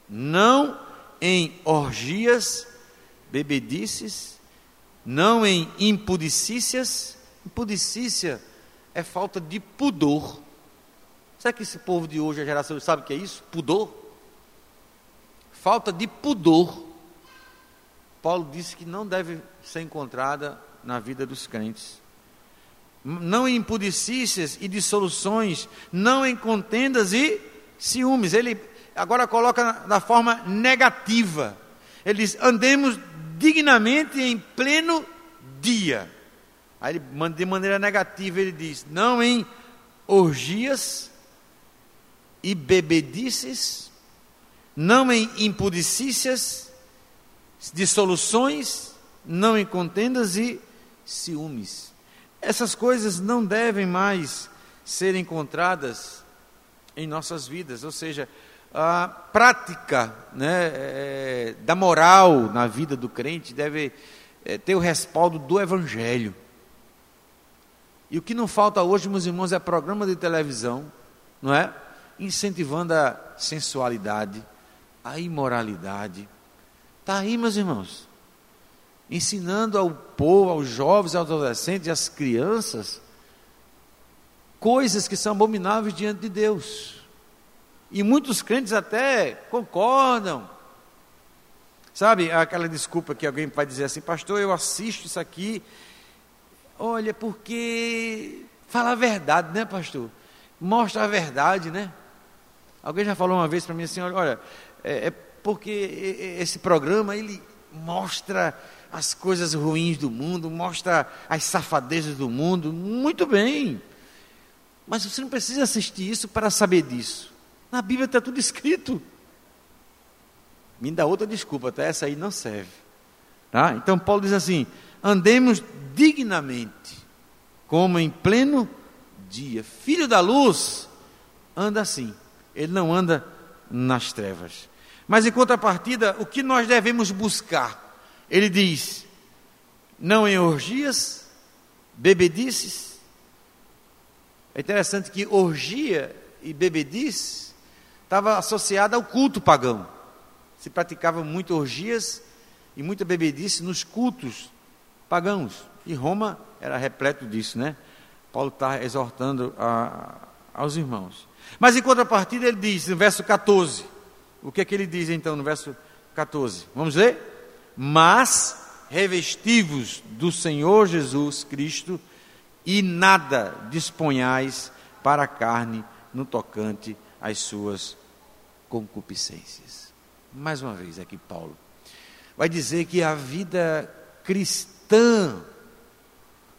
não em orgias, bebedices, não em impudicícias. Impudicícia é falta de pudor. Será que esse povo de hoje, a geração, sabe o que é isso? Pudor? Falta de pudor. Paulo disse que não deve ser encontrada na vida dos crentes não em impudicícias e dissoluções, não em contendas e ciúmes. Ele agora coloca na, forma negativa. Ele diz: andemos dignamente em pleno dia. Aí ele, de maneira negativa, ele diz: não em orgias e bebedices, não em impudicícias, dissoluções, não em contendas e ciúmes. Essas coisas não devem mais ser encontradas em nossas vidas, ou seja, a prática né, é, da moral na vida do crente deve é, ter o respaldo do Evangelho. E o que não falta hoje, meus irmãos, é programa de televisão, não é? Incentivando a sensualidade, a imoralidade. Está aí, meus irmãos ensinando ao povo, aos jovens, aos adolescentes e às crianças coisas que são abomináveis diante de Deus. E muitos crentes até concordam. Sabe, aquela desculpa que alguém vai dizer assim, pastor, eu assisto isso aqui, olha, porque fala a verdade, né, pastor? Mostra a verdade, né? Alguém já falou uma vez para mim assim, olha, é, é porque esse programa, ele mostra as coisas ruins do mundo, mostra as safadezas do mundo. Muito bem. Mas você não precisa assistir isso para saber disso. Na Bíblia está tudo escrito. Me dá outra desculpa, até essa aí não serve. Tá? Então Paulo diz assim: andemos dignamente, como em pleno dia. Filho da luz anda assim. Ele não anda nas trevas. Mas em contrapartida, o que nós devemos buscar? Ele diz: não em orgias, bebedices. É interessante que orgia e bebedice estava associada ao culto pagão. Se praticava muito orgias e muita bebedice nos cultos pagãos. E Roma era repleto disso, né? Paulo está exortando a, aos irmãos. Mas em contrapartida, ele diz no verso 14: o que é que ele diz então no verso 14? Vamos ver? Mas revestivos do Senhor Jesus Cristo e nada disponhais para a carne no tocante às suas concupiscências. Mais uma vez aqui Paulo vai dizer que a vida cristã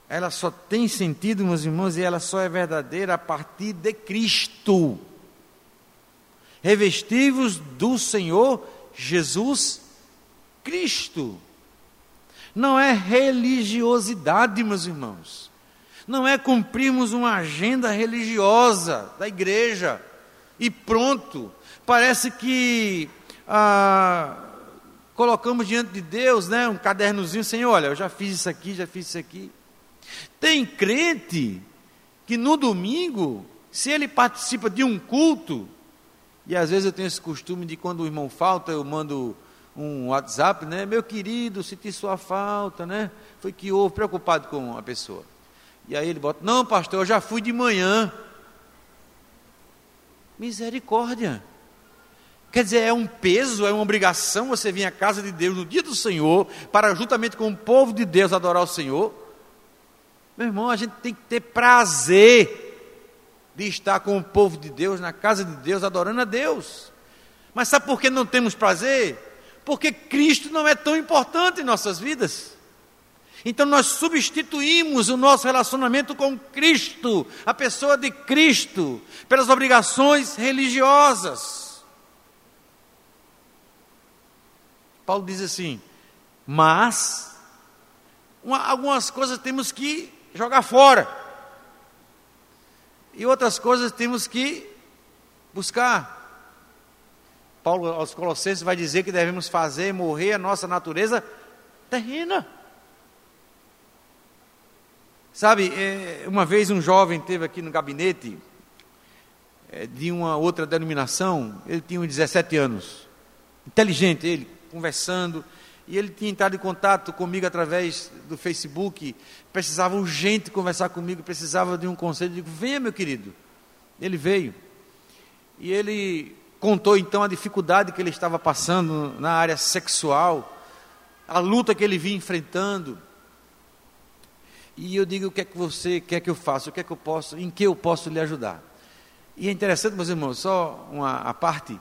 ela só tem sentido, meus irmãos, e ela só é verdadeira a partir de Cristo revestivos do Senhor Jesus Cristo. Não é religiosidade, meus irmãos. Não é cumprirmos uma agenda religiosa da igreja e pronto. Parece que ah, colocamos diante de Deus né, um cadernozinho, Senhor, olha, eu já fiz isso aqui, já fiz isso aqui. Tem crente que no domingo, se ele participa de um culto, e às vezes eu tenho esse costume de quando o irmão falta, eu mando um WhatsApp, né? Meu querido, senti sua falta, né? Foi que houve, preocupado com a pessoa. E aí ele bota, não, pastor, eu já fui de manhã. Misericórdia. Quer dizer, é um peso, é uma obrigação você vir à casa de Deus no dia do Senhor, para juntamente com o povo de Deus adorar o Senhor. Meu irmão, a gente tem que ter prazer de estar com o povo de Deus, na casa de Deus, adorando a Deus. Mas sabe por que não temos prazer? Porque Cristo não é tão importante em nossas vidas. Então nós substituímos o nosso relacionamento com Cristo, a pessoa de Cristo, pelas obrigações religiosas. Paulo diz assim: mas uma, algumas coisas temos que jogar fora e outras coisas temos que buscar. Paulo aos Colossenses vai dizer que devemos fazer morrer a nossa natureza terrena. Sabe, é, uma vez um jovem teve aqui no gabinete é, de uma outra denominação, ele tinha uns 17 anos, inteligente ele, conversando, e ele tinha entrado em contato comigo através do Facebook, precisava urgente conversar comigo, precisava de um conselho. Eu digo, venha, meu querido. Ele veio. E ele contou então a dificuldade que ele estava passando na área sexual, a luta que ele vinha enfrentando. E eu digo, o que é que você quer que eu faça? O que é que eu posso, em que eu posso lhe ajudar? E é interessante, meus irmãos, só uma a parte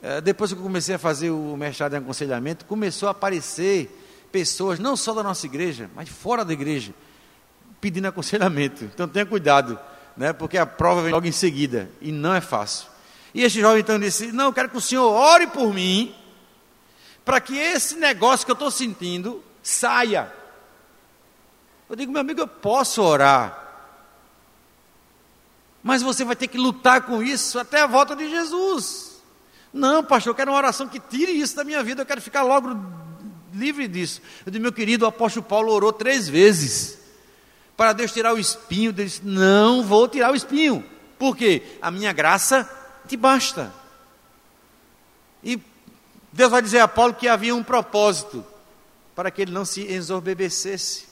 é, depois que eu comecei a fazer o mestrado em aconselhamento, começou a aparecer pessoas, não só da nossa igreja, mas fora da igreja, pedindo aconselhamento. Então tenha cuidado, né, porque a prova vem logo em seguida, e não é fácil. E esse jovem então disse: Não, eu quero que o senhor ore por mim, para que esse negócio que eu estou sentindo saia. Eu digo, meu amigo, eu posso orar, mas você vai ter que lutar com isso até a volta de Jesus. Não, pastor, eu quero uma oração que tire isso da minha vida, eu quero ficar logo livre disso. Eu disse, meu querido, o apóstolo Paulo orou três vezes para Deus tirar o espinho. Ele disse, não vou tirar o espinho. Por quê? A minha graça te basta. E Deus vai dizer a Paulo que havia um propósito para que ele não se ensoberbecesse.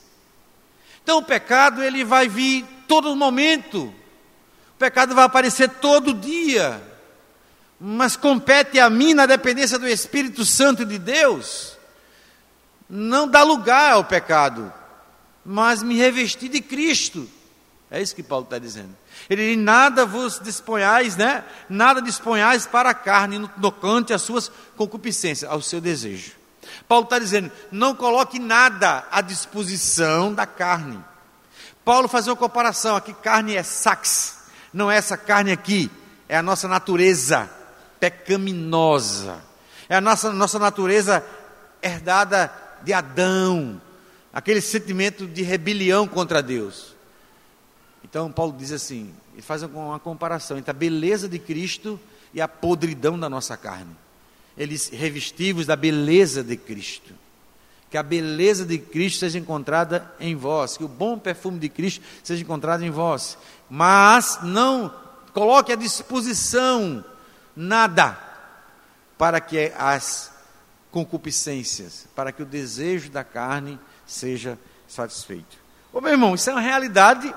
Então o pecado ele vai vir todo momento. O pecado vai aparecer todo dia mas compete a mim, na dependência do Espírito Santo de Deus, não dar lugar ao pecado, mas me revestir de Cristo. É isso que Paulo está dizendo. Ele diz: nada vos disponhais, né? Nada disponhais para a carne no tocante às suas concupiscências, ao seu desejo. Paulo está dizendo: não coloque nada à disposição da carne. Paulo faz uma comparação: aqui carne é sax, não é essa carne aqui, é a nossa natureza pecaminosa, é a nossa, nossa natureza herdada de Adão, aquele sentimento de rebelião contra Deus. Então, Paulo diz assim: ele faz uma comparação entre a beleza de Cristo e a podridão da nossa carne. Eles revestivos da beleza de Cristo. Que a beleza de Cristo seja encontrada em vós, que o bom perfume de Cristo seja encontrado em vós. Mas não coloque à disposição nada para que as concupiscências, para que o desejo da carne seja satisfeito. Ô meu irmão, isso é uma realidade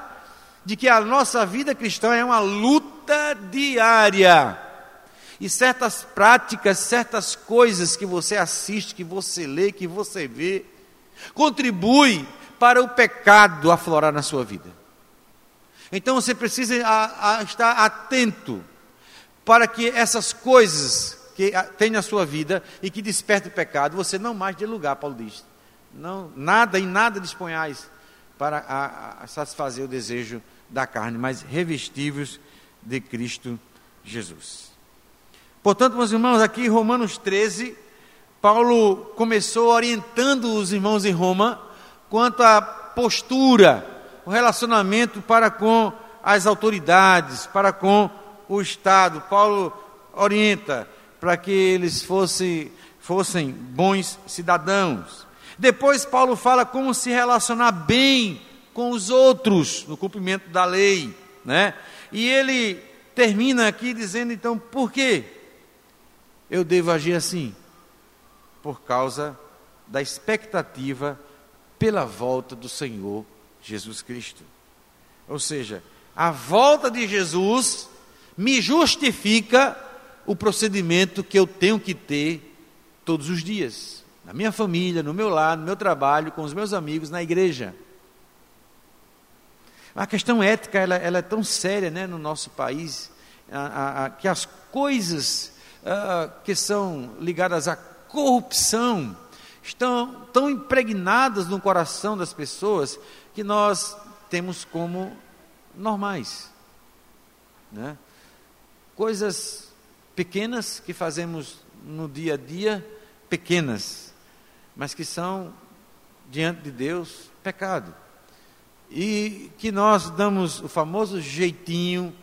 de que a nossa vida cristã é uma luta diária. E certas práticas, certas coisas que você assiste, que você lê, que você vê, contribui para o pecado aflorar na sua vida. Então você precisa estar atento para que essas coisas que tem na sua vida e que despertam o pecado, você não mais dê lugar, Paulo diz. Não, nada e nada disponhais para a, a satisfazer o desejo da carne, mas revestivos de Cristo Jesus. Portanto, meus irmãos, aqui Romanos 13, Paulo começou orientando os irmãos em Roma quanto à postura, o relacionamento para com as autoridades, para com o Estado. Paulo orienta para que eles fossem, fossem bons cidadãos. Depois, Paulo fala como se relacionar bem com os outros no cumprimento da lei, né? E ele termina aqui dizendo então, por quê? Eu devo agir assim? Por causa da expectativa pela volta do Senhor Jesus Cristo. Ou seja, a volta de Jesus me justifica o procedimento que eu tenho que ter todos os dias na minha família, no meu lar, no meu trabalho, com os meus amigos, na igreja. A questão ética ela, ela é tão séria né, no nosso país, a, a, a, que as coisas que são ligadas à corrupção estão tão impregnadas no coração das pessoas que nós temos como normais. Né? Coisas pequenas que fazemos no dia a dia, pequenas, mas que são, diante de Deus, pecado. E que nós damos o famoso jeitinho,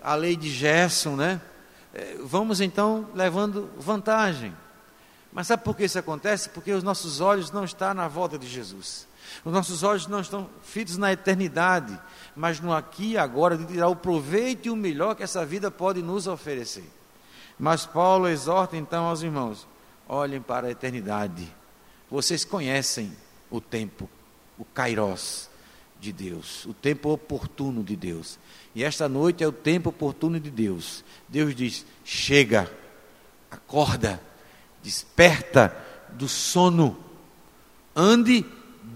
a lei de Gerson, né? É, vamos então levando vantagem. Mas sabe por que isso acontece? Porque os nossos olhos não estão na volta de Jesus. Os nossos olhos não estão fitos na eternidade, mas no aqui e agora, de tirar o proveito e o melhor que essa vida pode nos oferecer. Mas Paulo exorta então aos irmãos: olhem para a eternidade. Vocês conhecem o tempo, o kairos de Deus, o tempo oportuno de Deus. E esta noite é o tempo oportuno de Deus. Deus diz: chega, acorda, desperta do sono, ande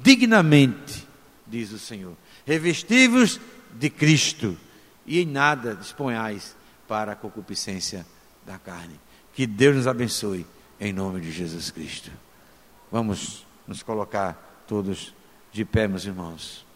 dignamente, diz o Senhor. Revestivos de Cristo, e em nada disponhais para a concupiscência da carne. Que Deus nos abençoe em nome de Jesus Cristo. Vamos nos colocar todos de pé, meus irmãos.